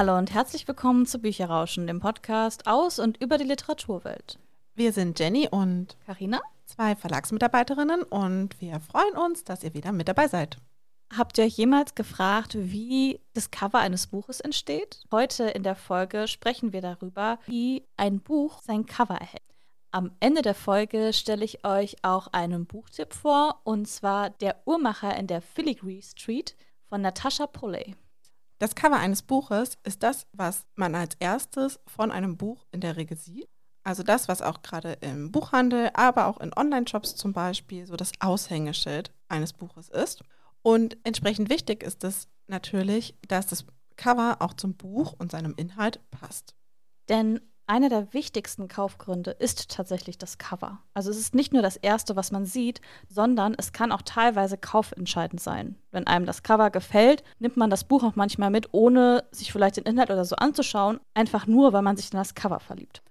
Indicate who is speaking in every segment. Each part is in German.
Speaker 1: Hallo und herzlich willkommen zu Bücherrauschen, dem Podcast aus und über die Literaturwelt.
Speaker 2: Wir sind Jenny und
Speaker 1: Karina,
Speaker 2: zwei Verlagsmitarbeiterinnen und wir freuen uns, dass ihr wieder mit dabei seid.
Speaker 1: Habt ihr euch jemals gefragt, wie das Cover eines Buches entsteht? Heute in der Folge sprechen wir darüber, wie ein Buch sein Cover erhält. Am Ende der Folge stelle ich euch auch einen Buchtipp vor, und zwar Der Uhrmacher in der Filigree Street von Natasha Pulley.
Speaker 2: Das Cover eines Buches ist das, was man als erstes von einem Buch in der Regel sieht. Also das, was auch gerade im Buchhandel, aber auch in Online-Shops zum Beispiel so das Aushängeschild eines Buches ist. Und entsprechend wichtig ist es natürlich, dass das Cover auch zum Buch und seinem Inhalt passt.
Speaker 1: Denn einer der wichtigsten Kaufgründe ist tatsächlich das Cover. Also es ist nicht nur das Erste, was man sieht, sondern es kann auch teilweise kaufentscheidend sein. Wenn einem das Cover gefällt, nimmt man das Buch auch manchmal mit, ohne sich vielleicht den Inhalt oder so anzuschauen, einfach nur, weil man sich in das Cover verliebt.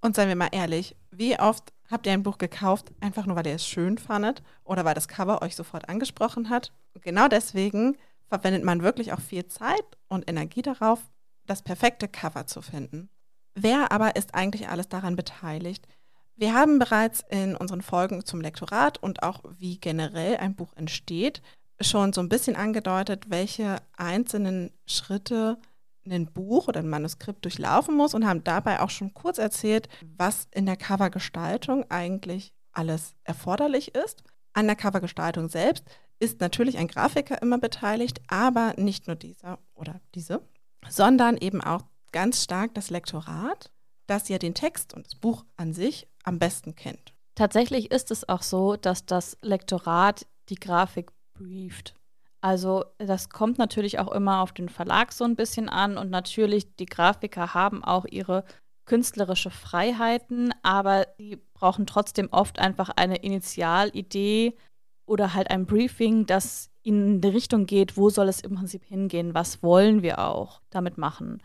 Speaker 2: Und seien wir mal ehrlich, wie oft habt ihr ein Buch gekauft, einfach nur weil ihr es schön fandet oder weil das Cover euch sofort angesprochen hat? Und genau deswegen verwendet man wirklich auch viel Zeit und Energie darauf, das perfekte Cover zu finden. Wer aber ist eigentlich alles daran beteiligt? Wir haben bereits in unseren Folgen zum Lektorat und auch wie generell ein Buch entsteht, schon so ein bisschen angedeutet, welche einzelnen Schritte ein Buch oder ein Manuskript durchlaufen muss und haben dabei auch schon kurz erzählt, was in der Covergestaltung eigentlich alles erforderlich ist. An der Covergestaltung selbst ist natürlich ein Grafiker immer beteiligt, aber nicht nur dieser oder diese, sondern eben auch ganz stark das Lektorat, das ja den Text und das Buch an sich am besten kennt.
Speaker 1: Tatsächlich ist es auch so, dass das Lektorat die Grafik brieft. Also das kommt natürlich auch immer auf den Verlag so ein bisschen an und natürlich die Grafiker haben auch ihre künstlerische Freiheiten, aber die brauchen trotzdem oft einfach eine Initialidee oder halt ein Briefing, das in die Richtung geht, wo soll es im Prinzip hingehen, was wollen wir auch damit machen.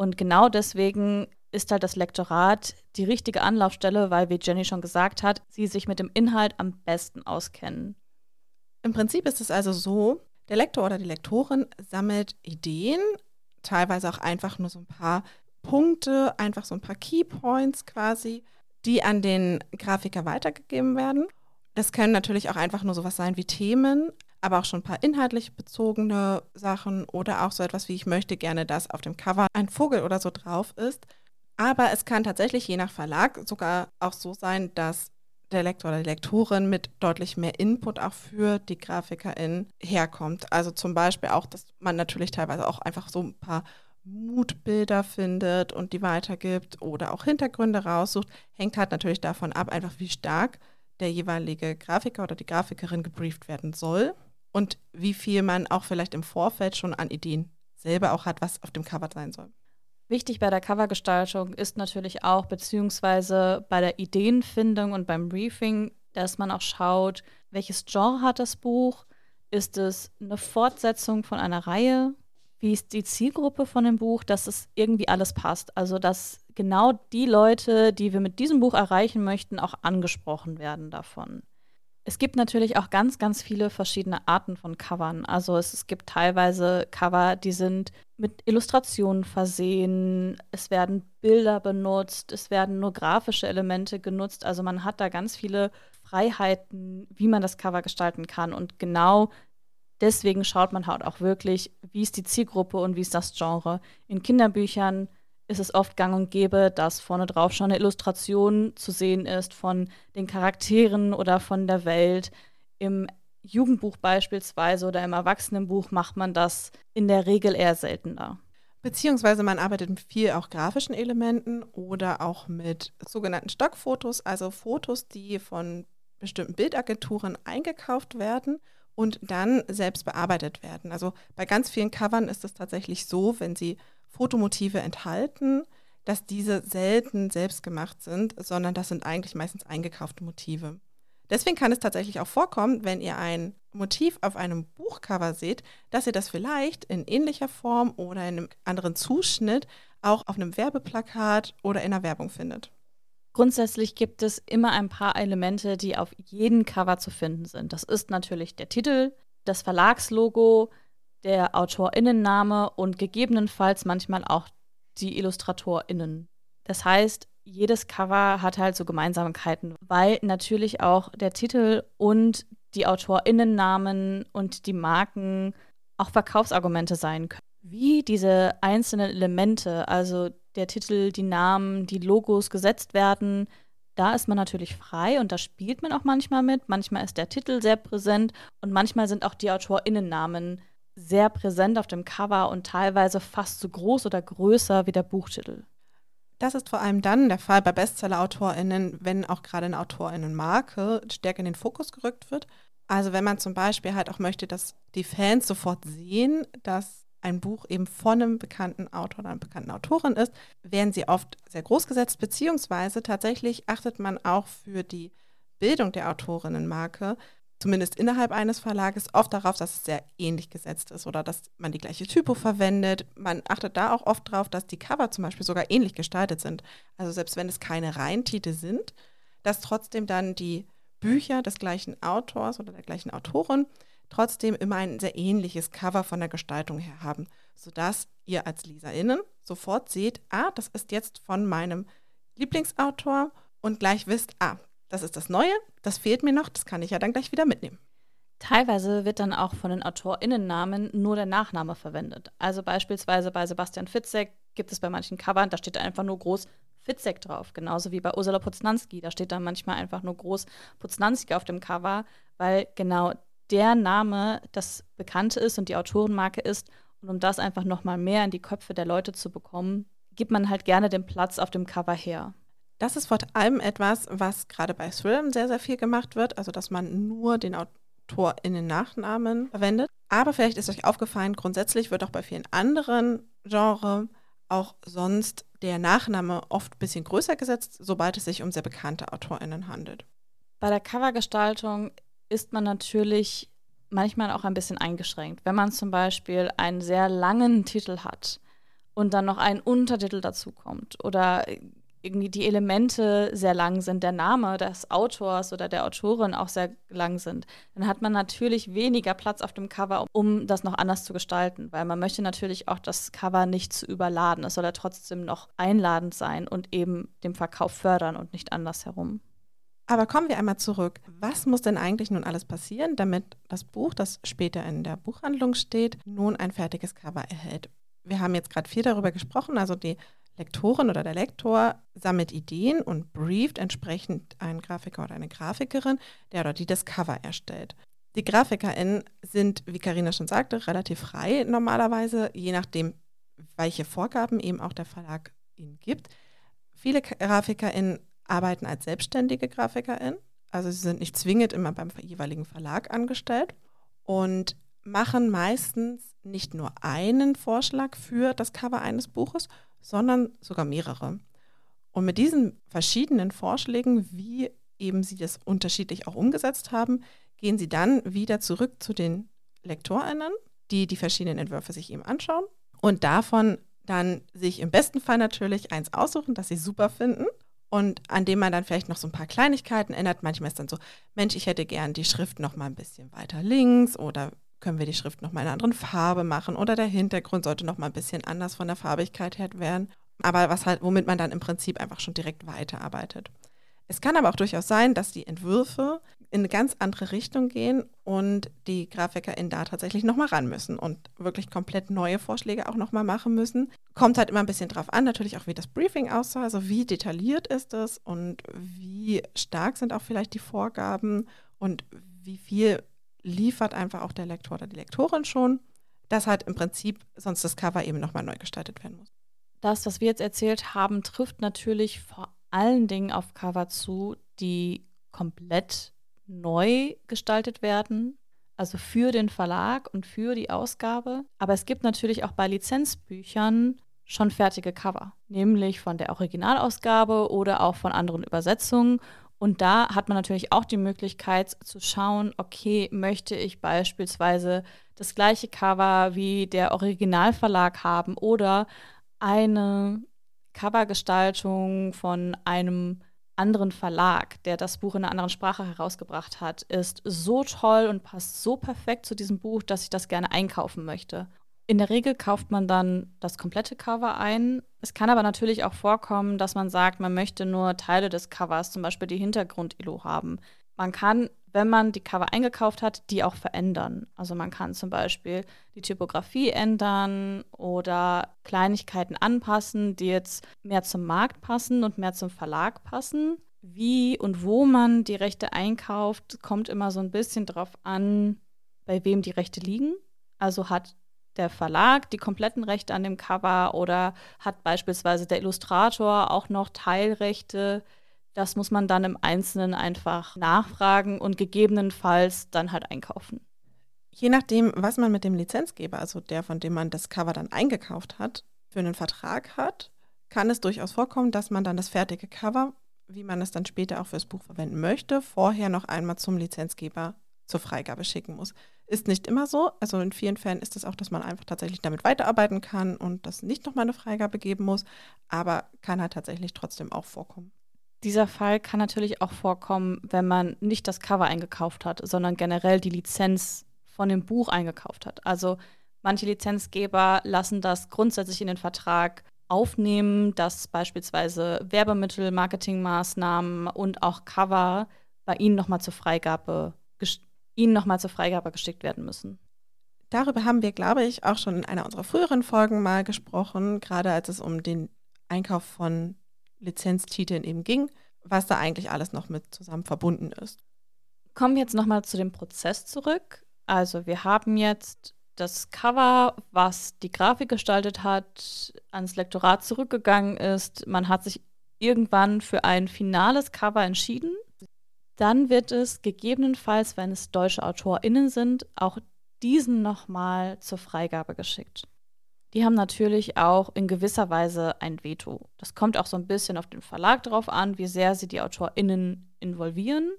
Speaker 1: Und genau deswegen ist halt das Lektorat die richtige Anlaufstelle, weil, wie Jenny schon gesagt hat, sie sich mit dem Inhalt am besten auskennen.
Speaker 2: Im Prinzip ist es also so, der Lektor oder die Lektorin sammelt Ideen, teilweise auch einfach nur so ein paar Punkte, einfach so ein paar Keypoints quasi, die an den Grafiker weitergegeben werden. Das können natürlich auch einfach nur sowas sein wie Themen, aber auch schon ein paar inhaltlich bezogene Sachen oder auch so etwas wie ich möchte gerne, dass auf dem Cover ein Vogel oder so drauf ist. Aber es kann tatsächlich je nach Verlag sogar auch so sein, dass der Lektor oder die Lektorin mit deutlich mehr Input auch für die Grafikerin herkommt. Also zum Beispiel auch, dass man natürlich teilweise auch einfach so ein paar Mutbilder findet und die weitergibt oder auch Hintergründe raussucht, hängt halt natürlich davon ab, einfach wie stark der jeweilige Grafiker oder die Grafikerin gebrieft werden soll und wie viel man auch vielleicht im Vorfeld schon an Ideen selber auch hat, was auf dem Cover sein soll.
Speaker 1: Wichtig bei der Covergestaltung ist natürlich auch, beziehungsweise bei der Ideenfindung und beim Briefing, dass man auch schaut, welches Genre hat das Buch? Ist es eine Fortsetzung von einer Reihe? Wie ist die Zielgruppe von dem Buch? Dass es irgendwie alles passt. Also, dass genau die Leute, die wir mit diesem Buch erreichen möchten, auch angesprochen werden davon. Es gibt natürlich auch ganz, ganz viele verschiedene Arten von Covern. Also es, es, gibt teilweise Cover, die sind mit Illustrationen versehen, es werden Bilder benutzt, es werden nur grafische Elemente genutzt. Also man hat da ganz viele Freiheiten, wie man das Cover gestalten kann. Und genau deswegen schaut man halt auch wirklich, wie ist die Zielgruppe und wie ist das Genre. In Kinderbüchern ist es oft gang und gäbe, dass vorne drauf schon eine Illustration zu sehen ist von den Charakteren oder von der Welt. Im Jugendbuch beispielsweise oder im Erwachsenenbuch macht man das in der Regel eher seltener.
Speaker 2: Beziehungsweise man arbeitet mit viel auch grafischen Elementen oder auch mit sogenannten Stockfotos, also Fotos, die von bestimmten Bildagenturen eingekauft werden und dann selbst bearbeitet werden. Also bei ganz vielen Covern ist es tatsächlich so, wenn sie Fotomotive enthalten, dass diese selten selbst gemacht sind, sondern das sind eigentlich meistens eingekaufte Motive. Deswegen kann es tatsächlich auch vorkommen, wenn ihr ein Motiv auf einem Buchcover seht, dass ihr das vielleicht in ähnlicher Form oder in einem anderen Zuschnitt auch auf einem Werbeplakat oder in einer Werbung findet.
Speaker 1: Grundsätzlich gibt es immer ein paar Elemente, die auf jedem Cover zu finden sind. Das ist natürlich der Titel, das Verlagslogo, der AutorInnenname und gegebenenfalls manchmal auch die IllustratorInnen. Das heißt, jedes Cover hat halt so Gemeinsamkeiten, weil natürlich auch der Titel und die AutorInnennamen und die Marken auch Verkaufsargumente sein können. Wie diese einzelnen Elemente, also der Titel, die Namen, die Logos gesetzt werden, da ist man natürlich frei und da spielt man auch manchmal mit. Manchmal ist der Titel sehr präsent und manchmal sind auch die AutorInnennamen sehr präsent auf dem Cover und teilweise fast so groß oder größer wie der Buchtitel.
Speaker 2: Das ist vor allem dann der Fall bei Bestseller-AutorInnen, wenn auch gerade eine AutorInnenmarke stärker in den Fokus gerückt wird. Also wenn man zum Beispiel halt auch möchte, dass die Fans sofort sehen, dass ein Buch eben von einem bekannten Autor oder einer bekannten Autorin ist, werden sie oft sehr groß gesetzt, beziehungsweise tatsächlich achtet man auch für die Bildung der Autorinnenmarke, zumindest innerhalb eines Verlages, oft darauf, dass es sehr ähnlich gesetzt ist oder dass man die gleiche Typo verwendet. Man achtet da auch oft darauf, dass die Cover zum Beispiel sogar ähnlich gestaltet sind. Also selbst wenn es keine Reihentitel sind, dass trotzdem dann die Bücher des gleichen Autors oder der gleichen Autorin trotzdem immer ein sehr ähnliches Cover von der Gestaltung her haben, sodass ihr als LeserInnen sofort seht, ah, das ist jetzt von meinem Lieblingsautor und gleich wisst, ah, das ist das Neue, das fehlt mir noch, das kann ich ja dann gleich wieder mitnehmen.
Speaker 1: Teilweise wird dann auch von den AutorInnennamen nur der Nachname verwendet. Also beispielsweise bei Sebastian Fitzek gibt es bei manchen Covern, da steht einfach nur groß Fitzek drauf. Genauso wie bei Ursula Poznanski, da steht dann manchmal einfach nur groß Poznanski auf dem Cover, weil genau der Name das Bekannte ist und die Autorenmarke ist. Und um das einfach nochmal mehr in die Köpfe der Leute zu bekommen, gibt man halt gerne den Platz auf dem Cover her.
Speaker 2: Das ist vor allem etwas, was gerade bei Thrillern sehr, sehr viel gemacht wird, also dass man nur den Autor in den Nachnamen verwendet. Aber vielleicht ist euch aufgefallen, grundsätzlich wird auch bei vielen anderen Genres auch sonst der Nachname oft ein bisschen größer gesetzt, sobald es sich um sehr bekannte AutorInnen handelt.
Speaker 1: Bei der Covergestaltung ist man natürlich manchmal auch ein bisschen eingeschränkt. Wenn man zum Beispiel einen sehr langen Titel hat und dann noch ein Untertitel dazu kommt oder irgendwie die Elemente sehr lang sind, der Name des Autors oder der Autorin auch sehr lang sind, dann hat man natürlich weniger Platz auf dem Cover, um das noch anders zu gestalten, weil man möchte natürlich auch das Cover nicht zu überladen. Es soll ja trotzdem noch einladend sein und eben den Verkauf fördern und nicht andersherum.
Speaker 2: Aber kommen wir einmal zurück. Was muss denn eigentlich nun alles passieren, damit das Buch, das später in der Buchhandlung steht, nun ein fertiges Cover erhält? Wir haben jetzt gerade viel darüber gesprochen, also die Lektorin oder der Lektor sammelt Ideen und brieft entsprechend einen Grafiker oder eine Grafikerin, der oder die das Cover erstellt. Die GrafikerInnen sind, wie Karina schon sagte, relativ frei normalerweise, je nachdem, welche Vorgaben eben auch der Verlag ihnen gibt. Viele GrafikerInnen arbeiten als selbstständige Grafikerin. Also sie sind nicht zwingend immer beim jeweiligen Verlag angestellt und machen meistens nicht nur einen Vorschlag für das Cover eines Buches, sondern sogar mehrere. Und mit diesen verschiedenen Vorschlägen, wie eben sie das unterschiedlich auch umgesetzt haben, gehen sie dann wieder zurück zu den LektorInnen, die die verschiedenen Entwürfe sich eben anschauen und davon dann sich im besten Fall natürlich eins aussuchen, das sie super finden und an dem man dann vielleicht noch so ein paar Kleinigkeiten ändert. Manchmal ist dann so, Mensch, ich hätte gern die Schrift noch mal ein bisschen weiter links oder können wir die Schrift noch mal in einer anderen Farbe machen oder der Hintergrund sollte noch mal ein bisschen anders von der Farbigkeit her werden. Aber was halt, womit man dann im Prinzip einfach schon direkt weiterarbeitet. Es kann aber auch durchaus sein, dass die Entwürfe in eine ganz andere Richtung gehen und die GrafikerInnen da tatsächlich nochmal ran müssen und wirklich komplett neue Vorschläge auch nochmal machen müssen. Kommt halt immer ein bisschen drauf an, natürlich auch, wie das Briefing aussah, also wie detailliert ist es und wie stark sind auch vielleicht die Vorgaben und wie viel liefert einfach auch der Lektor oder die Lektorin schon, dass halt im Prinzip sonst das Cover eben nochmal neu gestaltet werden muss.
Speaker 1: Das, was wir jetzt erzählt haben, trifft natürlich vor allen Dingen auf Cover zu, die komplett neu gestaltet werden, also für den Verlag und für die Ausgabe. Aber es gibt natürlich auch bei Lizenzbüchern schon fertige Cover, nämlich von der Originalausgabe oder auch von anderen Übersetzungen. Und da hat man natürlich auch die Möglichkeit zu schauen, okay, möchte ich beispielsweise das gleiche Cover wie der Originalverlag haben oder eine Covergestaltung von einem anderen Verlag, der das Buch in einer anderen Sprache herausgebracht hat, ist so toll und passt so perfekt zu diesem Buch, dass ich das gerne einkaufen möchte. In der Regel kauft man dann das komplette Cover ein. Es kann aber natürlich auch vorkommen, dass man sagt, man möchte nur Teile des Covers, zum Beispiel die Hintergrund-Ilo haben. Man kann, wenn man die Cover eingekauft hat, die auch verändern. Also man kann zum Beispiel die Typografie ändern oder Kleinigkeiten anpassen, die jetzt mehr zum Markt passen und mehr zum Verlag passen. Wie und wo man die Rechte einkauft, kommt immer so ein bisschen drauf an, bei wem die Rechte liegen. Also hat der Verlag die kompletten Rechte an dem Cover oder hat beispielsweise der Illustrator auch noch Teilrechte. Das muss man dann im Einzelnen einfach nachfragen und gegebenenfalls dann halt einkaufen.
Speaker 2: Je nachdem, was man mit dem Lizenzgeber, also der, von dem man das Cover dann eingekauft hat, für einen Vertrag hat, kann es durchaus vorkommen, dass man dann das fertige Cover, wie man es dann später auch fürs Buch verwenden möchte, vorher noch einmal zum Lizenzgeber zur Freigabe schicken muss. Ist nicht immer so. Also in vielen Fällen ist es auch, dass man einfach tatsächlich damit weiterarbeiten kann und das nicht nochmal eine Freigabe geben muss, aber kann halt tatsächlich trotzdem auch vorkommen.
Speaker 1: Dieser Fall kann natürlich auch vorkommen, wenn man nicht das Cover eingekauft hat, sondern generell die Lizenz von dem Buch eingekauft hat. Also manche Lizenzgeber lassen das grundsätzlich in den Vertrag aufnehmen, dass beispielsweise Werbemittel, Marketingmaßnahmen und auch Cover bei ihnen nochmal zur Freigabe ihnen nochmal zur Freigabe geschickt werden müssen.
Speaker 2: Darüber haben wir, glaube ich, auch schon in einer unserer früheren Folgen mal gesprochen, gerade als es um den Einkauf von Lizenztiteln eben ging, was da eigentlich alles noch mit zusammen verbunden ist.
Speaker 1: Kommen wir jetzt nochmal zu dem Prozess zurück. Also wir haben jetzt das Cover, was die Grafik gestaltet hat, ans Lektorat zurückgegangen ist. Man hat sich irgendwann für ein finales Cover entschieden. Dann wird es gegebenenfalls, wenn es deutsche AutorInnen sind, auch diesen nochmal zur Freigabe geschickt. Die haben natürlich auch in gewisser Weise ein Veto. Das kommt auch so ein bisschen auf den Verlag drauf an, wie sehr sie die AutorInnen involvieren.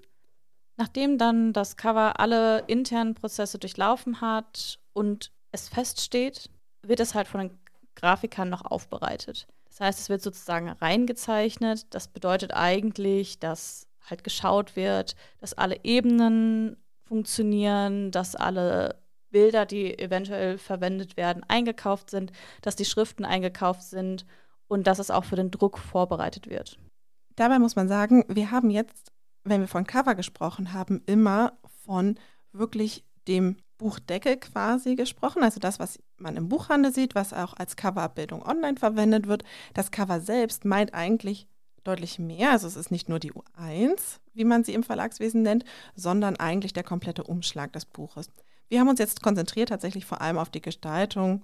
Speaker 1: Nachdem dann das Cover alle internen Prozesse durchlaufen hat und es feststeht, wird es halt von den Grafikern noch aufbereitet. Das heißt, es wird sozusagen reingezeichnet. Das bedeutet eigentlich, dass halt geschaut wird, dass alle Ebenen funktionieren, dass alle Bilder, die eventuell verwendet werden, eingekauft sind, dass die Schriften eingekauft sind und dass es auch für den Druck vorbereitet wird.
Speaker 2: Dabei muss man sagen, wir haben jetzt, wenn wir von Cover gesprochen haben, immer von wirklich dem Buchdeckel quasi gesprochen, also das, was man im Buchhandel sieht, was auch als Coverabbildung online verwendet wird. Das Cover selbst meint eigentlich deutlich mehr. Also es ist nicht nur die U1, wie man sie im Verlagswesen nennt, sondern eigentlich der komplette Umschlag des Buches. Wir haben uns jetzt konzentriert tatsächlich vor allem auf die Gestaltung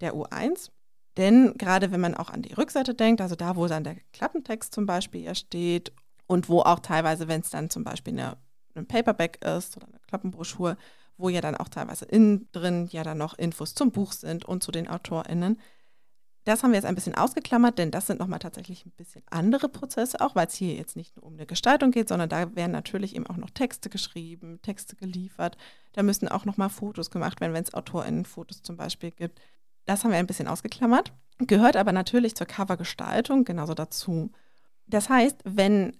Speaker 2: der U1. Denn gerade wenn man auch an die Rückseite denkt, also da, wo dann der Klappentext zum Beispiel ja steht und wo auch teilweise, wenn es dann zum Beispiel eine, ein Paperback ist oder eine Klappenbroschur, wo ja dann auch teilweise innen drin ja dann noch Infos zum Buch sind und zu den AutorInnen, das haben wir jetzt ein bisschen ausgeklammert, denn das sind nochmal tatsächlich ein bisschen andere Prozesse, auch weil es hier jetzt nicht nur um eine Gestaltung geht, sondern da werden natürlich eben auch noch Texte geschrieben, Texte geliefert. Da müssen auch nochmal Fotos gemacht werden, wenn es AutorInnen-Fotos zum Beispiel gibt. Das haben wir ein bisschen ausgeklammert, gehört aber natürlich zur Covergestaltung genauso dazu. Das heißt, wenn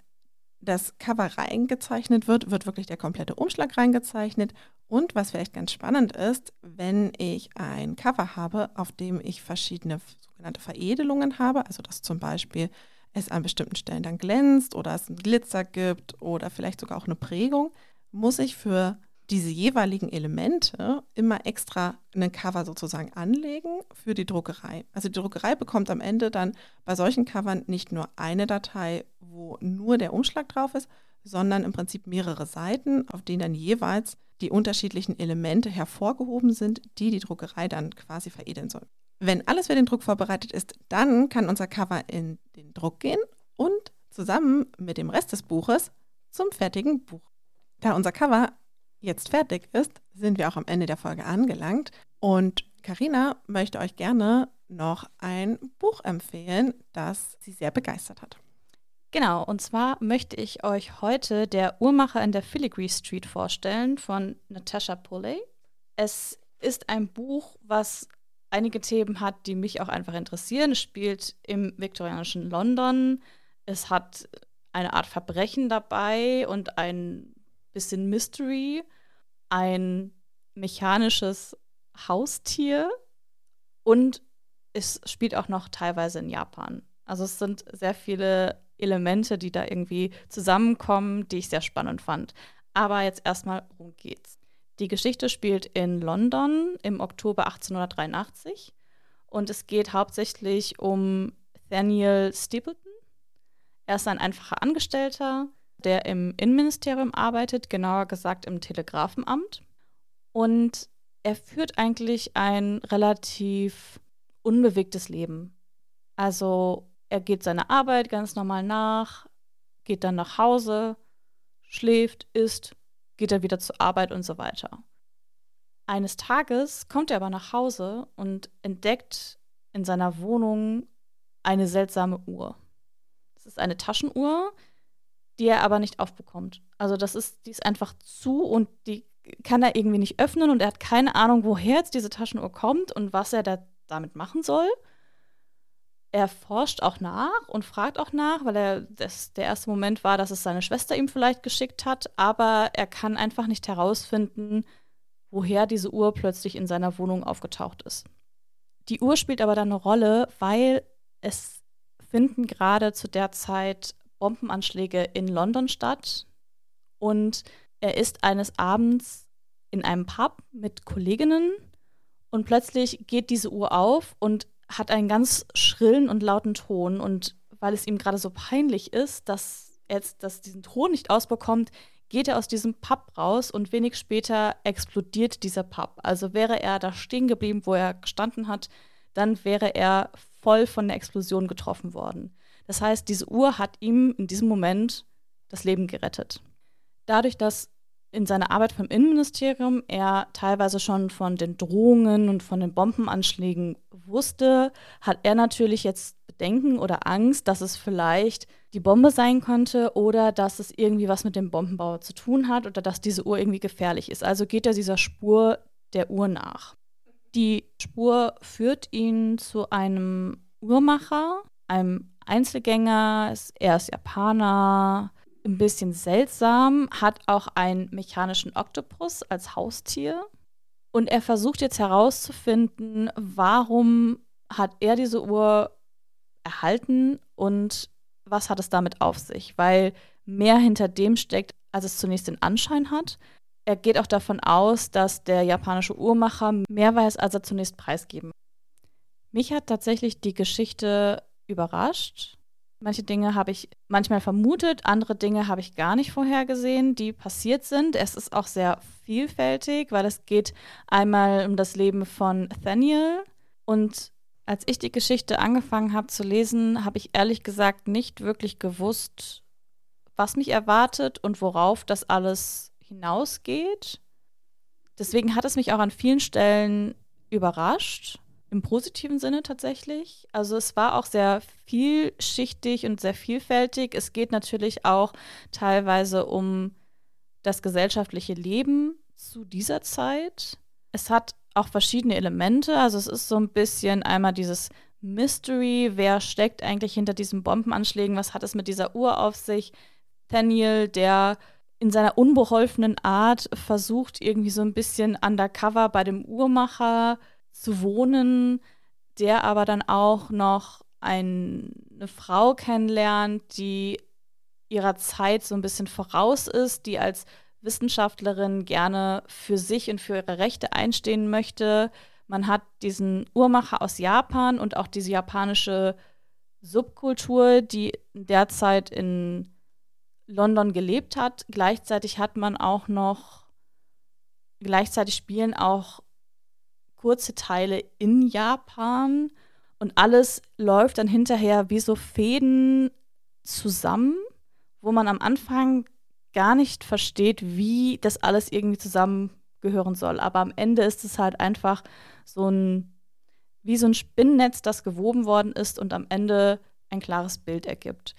Speaker 2: das Cover reingezeichnet wird, wird wirklich der komplette Umschlag reingezeichnet. Und was vielleicht ganz spannend ist, wenn ich ein Cover habe, auf dem ich verschiedene sogenannte Veredelungen habe, also dass zum Beispiel es an bestimmten Stellen dann glänzt oder es einen Glitzer gibt oder vielleicht sogar auch eine Prägung, muss ich für diese jeweiligen Elemente immer extra einen Cover sozusagen anlegen für die Druckerei. Also die Druckerei bekommt am Ende dann bei solchen Covern nicht nur eine Datei, wo nur der Umschlag drauf ist, sondern im Prinzip mehrere Seiten, auf denen dann jeweils die unterschiedlichen Elemente hervorgehoben sind, die die Druckerei dann quasi veredeln soll. Wenn alles für den Druck vorbereitet ist, dann kann unser Cover in den Druck gehen und zusammen mit dem Rest des Buches zum fertigen Buch. Da unser Cover jetzt fertig ist, sind wir auch am Ende der Folge angelangt und Karina möchte euch gerne noch ein Buch empfehlen, das sie sehr begeistert hat.
Speaker 1: Genau, und zwar möchte ich euch heute Der Uhrmacher in der Filigree Street vorstellen von Natasha Pulley. Es ist ein Buch, was einige Themen hat, die mich auch einfach interessieren. Es spielt im viktorianischen London. Es hat eine Art Verbrechen dabei und ein bisschen Mystery, ein mechanisches Haustier und es spielt auch noch teilweise in Japan. Also es sind sehr viele Elemente, die da irgendwie zusammenkommen, die ich sehr spannend fand. Aber jetzt erstmal, worum geht's? Die Geschichte spielt in London im Oktober 1883 und es geht hauptsächlich um Daniel Stapleton. Er ist ein einfacher Angestellter, der im Innenministerium arbeitet, genauer gesagt im Telegrafenamt. Und er führt eigentlich ein relativ unbewegtes Leben. Also er geht seiner Arbeit ganz normal nach, geht dann nach Hause, schläft, isst, geht er wieder zur Arbeit und so weiter. Eines Tages kommt er aber nach Hause und entdeckt in seiner Wohnung eine seltsame Uhr. Es ist eine Taschenuhr, die er aber nicht aufbekommt. Also das ist, die ist einfach zu und die kann er irgendwie nicht öffnen und er hat keine Ahnung, woher jetzt diese Taschenuhr kommt und was er da damit machen soll. Er forscht auch nach und fragt auch nach, weil er das, der erste Moment war, dass es seine Schwester ihm vielleicht geschickt hat, aber er kann einfach nicht herausfinden, woher diese Uhr plötzlich in seiner Wohnung aufgetaucht ist. Die Uhr spielt aber dann eine Rolle, weil es finden gerade zu der Zeit Bombenanschläge in London statt und er ist eines Abends in einem Pub mit Kolleginnen und plötzlich geht diese Uhr auf und hat einen ganz schrillen und lauten Ton. Und weil es ihm gerade so peinlich ist, dass er jetzt dass diesen Ton nicht ausbekommt, geht er aus diesem Pub raus und wenig später explodiert dieser Pub. Also wäre er da stehen geblieben, wo er gestanden hat, dann wäre er voll von der Explosion getroffen worden. Das heißt, diese Uhr hat ihm in diesem Moment das Leben gerettet. Dadurch, dass in seiner Arbeit vom Innenministerium er teilweise schon von den Drohungen und von den Bombenanschlägen wusste, hat er natürlich jetzt Bedenken oder Angst, dass es vielleicht die Bombe sein könnte oder dass es irgendwie was mit dem Bombenbau zu tun hat oder dass diese Uhr irgendwie gefährlich ist. Also geht er dieser Spur der Uhr nach. Die Spur führt ihn zu einem Uhrmacher, einem Einzelgänger, er ist Japaner, ein bisschen seltsam, hat auch einen mechanischen Oktopus als Haustier. Und er versucht jetzt herauszufinden, warum hat er diese Uhr erhalten und was hat es damit auf sich, weil mehr hinter dem steckt, als es zunächst den Anschein hat. Er geht auch davon aus, dass der japanische Uhrmacher mehr weiß, als er zunächst preisgeben. Mich hat tatsächlich die Geschichte überrascht. Manche Dinge habe ich manchmal vermutet, andere Dinge habe ich gar nicht vorhergesehen, die passiert sind. Es ist auch sehr vielfältig, weil es geht einmal um das Leben von Nathaniel. Und als ich die Geschichte angefangen habe zu lesen, habe ich ehrlich gesagt nicht wirklich gewusst, was mich erwartet und worauf das alles hinausgeht. Deswegen hat es mich auch an vielen Stellen überrascht im positiven Sinne tatsächlich. Also es war auch sehr vielschichtig und sehr vielfältig. Es geht natürlich auch teilweise um das gesellschaftliche Leben zu dieser Zeit. Es hat auch verschiedene Elemente. Also es ist so ein bisschen einmal dieses Mystery, wer steckt eigentlich hinter diesen Bombenanschlägen, was hat es mit dieser Uhr auf sich. Daniel, der in seiner unbeholfenen Art versucht, irgendwie so ein bisschen undercover bei dem Uhrmacher zu wohnen, der aber dann auch noch ein, eine Frau kennenlernt, die ihrer Zeit so ein bisschen voraus ist, die als Wissenschaftlerin gerne für sich und für ihre Rechte einstehen möchte. Man hat diesen Uhrmacher aus Japan und auch diese japanische Subkultur, die derzeit in London gelebt hat. Gleichzeitig hat man auch noch, gleichzeitig spielen auch kurze Teile in Japan und alles läuft dann hinterher wie so Fäden zusammen, wo man am Anfang gar nicht versteht, wie das alles irgendwie zusammengehören soll. Aber am Ende ist es halt einfach so ein, wie so ein Spinnennetz, das gewoben worden ist und am Ende ein klares Bild ergibt.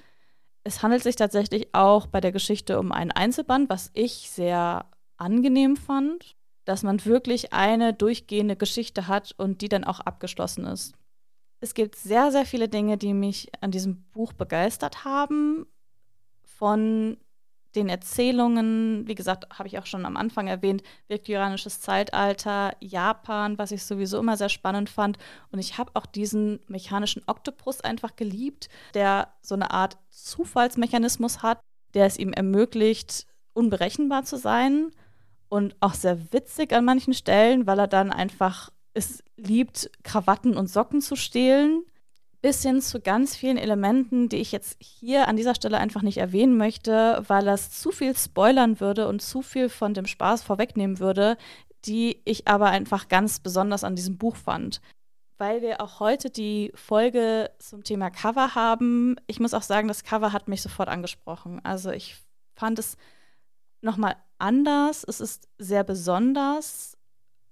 Speaker 1: Es handelt sich tatsächlich auch bei der Geschichte um einen Einzelband, was ich sehr angenehm fand dass man wirklich eine durchgehende Geschichte hat und die dann auch abgeschlossen ist. Es gibt sehr, sehr viele Dinge, die mich an diesem Buch begeistert haben. von den Erzählungen, wie gesagt, habe ich auch schon am Anfang erwähnt, viktorianisches Zeitalter, Japan, was ich sowieso immer sehr spannend fand. Und ich habe auch diesen mechanischen Oktopus einfach geliebt, der so eine Art Zufallsmechanismus hat, der es ihm ermöglicht, unberechenbar zu sein und auch sehr witzig an manchen Stellen, weil er dann einfach es liebt, Krawatten und Socken zu stehlen bis hin zu ganz vielen Elementen, die ich jetzt hier an dieser Stelle einfach nicht erwähnen möchte, weil das zu viel spoilern würde und zu viel von dem Spaß vorwegnehmen würde, die ich aber einfach ganz besonders an diesem Buch fand. Weil wir auch heute die Folge zum Thema Cover haben. Ich muss auch sagen, das Cover hat mich sofort angesprochen. Also ich fand es nochmal anders. Es ist sehr besonders.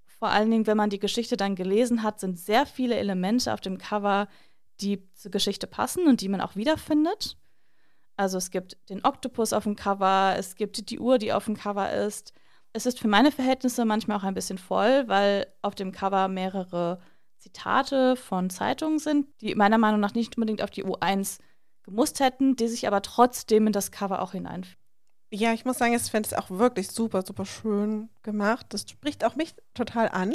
Speaker 1: Vor allen Dingen, wenn man die Geschichte dann gelesen hat, sind sehr viele Elemente auf dem Cover, die zur Geschichte passen und die man auch wiederfindet. Also es gibt den Oktopus auf dem Cover, es gibt die Uhr, die auf dem Cover ist. Es ist für meine Verhältnisse manchmal auch ein bisschen voll, weil auf dem Cover mehrere Zitate von Zeitungen sind, die meiner Meinung nach nicht unbedingt auf die U1 gemusst hätten, die sich aber trotzdem in das Cover auch hineinfügen.
Speaker 2: Ja, ich muss sagen, ich finde es auch wirklich super, super schön gemacht. Das spricht auch mich total an.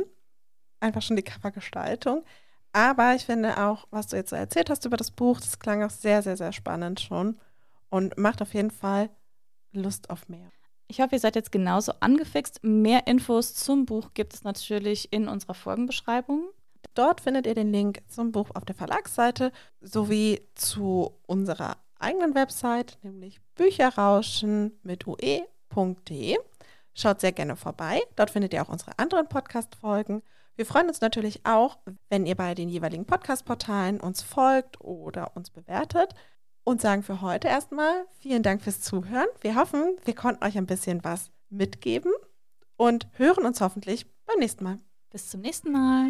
Speaker 2: Einfach schon die Covergestaltung. Aber ich finde auch, was du jetzt so erzählt hast über das Buch, das klang auch sehr, sehr, sehr spannend schon und macht auf jeden Fall Lust auf mehr.
Speaker 1: Ich hoffe, ihr seid jetzt genauso angefixt. Mehr Infos zum Buch gibt es natürlich in unserer Folgenbeschreibung.
Speaker 2: Dort findet ihr den Link zum Buch auf der Verlagsseite sowie zu unserer eigenen Website, nämlich bücherrauschen mit ue.de. Schaut sehr gerne vorbei. Dort findet ihr auch unsere anderen Podcast-Folgen wir freuen uns natürlich auch, wenn ihr bei den jeweiligen Podcast-Portalen uns folgt oder uns bewertet und sagen für heute erstmal vielen Dank fürs Zuhören. Wir hoffen, wir konnten euch ein bisschen was mitgeben und hören uns hoffentlich beim nächsten Mal.
Speaker 1: Bis zum nächsten Mal.